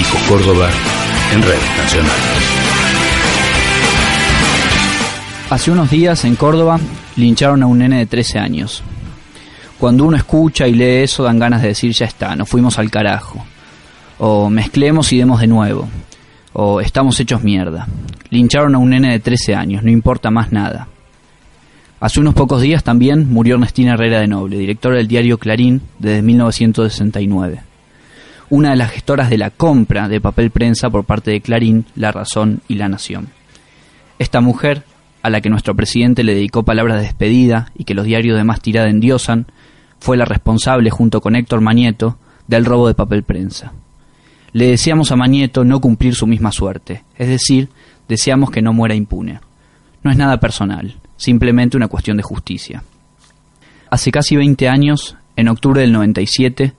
Hijos Córdoba en Red Nacional. Hace unos días en Córdoba lincharon a un nene de 13 años. Cuando uno escucha y lee eso dan ganas de decir ya está, nos fuimos al carajo. O mezclemos y demos de nuevo. O estamos hechos mierda. Lincharon a un nene de 13 años, no importa más nada. Hace unos pocos días también murió Ernestina Herrera de Noble, directora del diario Clarín desde 1969. Una de las gestoras de la compra de papel prensa por parte de Clarín, La Razón y La Nación. Esta mujer a la que nuestro presidente le dedicó palabras de despedida y que los diarios de más tirada endiosan, fue la responsable, junto con Héctor Manieto, del robo de papel prensa. Le deseamos a Manieto no cumplir su misma suerte, es decir, deseamos que no muera impune. No es nada personal, simplemente una cuestión de justicia. Hace casi 20 años, en octubre del 97,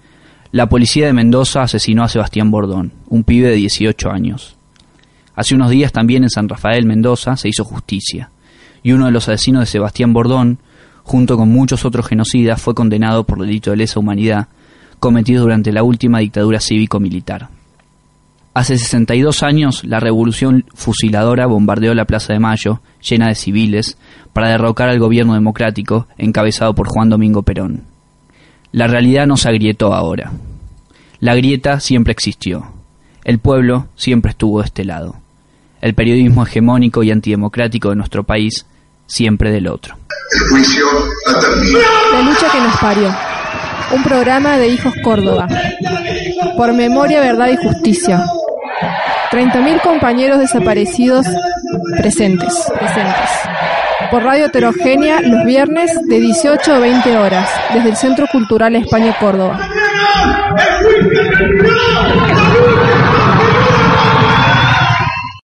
la policía de Mendoza asesinó a Sebastián Bordón, un pibe de 18 años. Hace unos días también en San Rafael, Mendoza, se hizo justicia, y uno de los asesinos de Sebastián Bordón, junto con muchos otros genocidas, fue condenado por delito de lesa humanidad cometido durante la última dictadura cívico-militar. Hace 62 años, la revolución fusiladora bombardeó la Plaza de Mayo, llena de civiles, para derrocar al gobierno democrático encabezado por Juan Domingo Perón. La realidad no se agrietó ahora. La grieta siempre existió. El pueblo siempre estuvo de este lado. El periodismo hegemónico y antidemocrático de nuestro país siempre del otro. El juicio ha terminado. La lucha que nos parió. Un programa de Hijos Córdoba. Por memoria, verdad y justicia. 30.000 compañeros desaparecidos presentes, presentes. Por radio heterogénea los viernes de 18 a 20 horas, desde el Centro Cultural España Córdoba.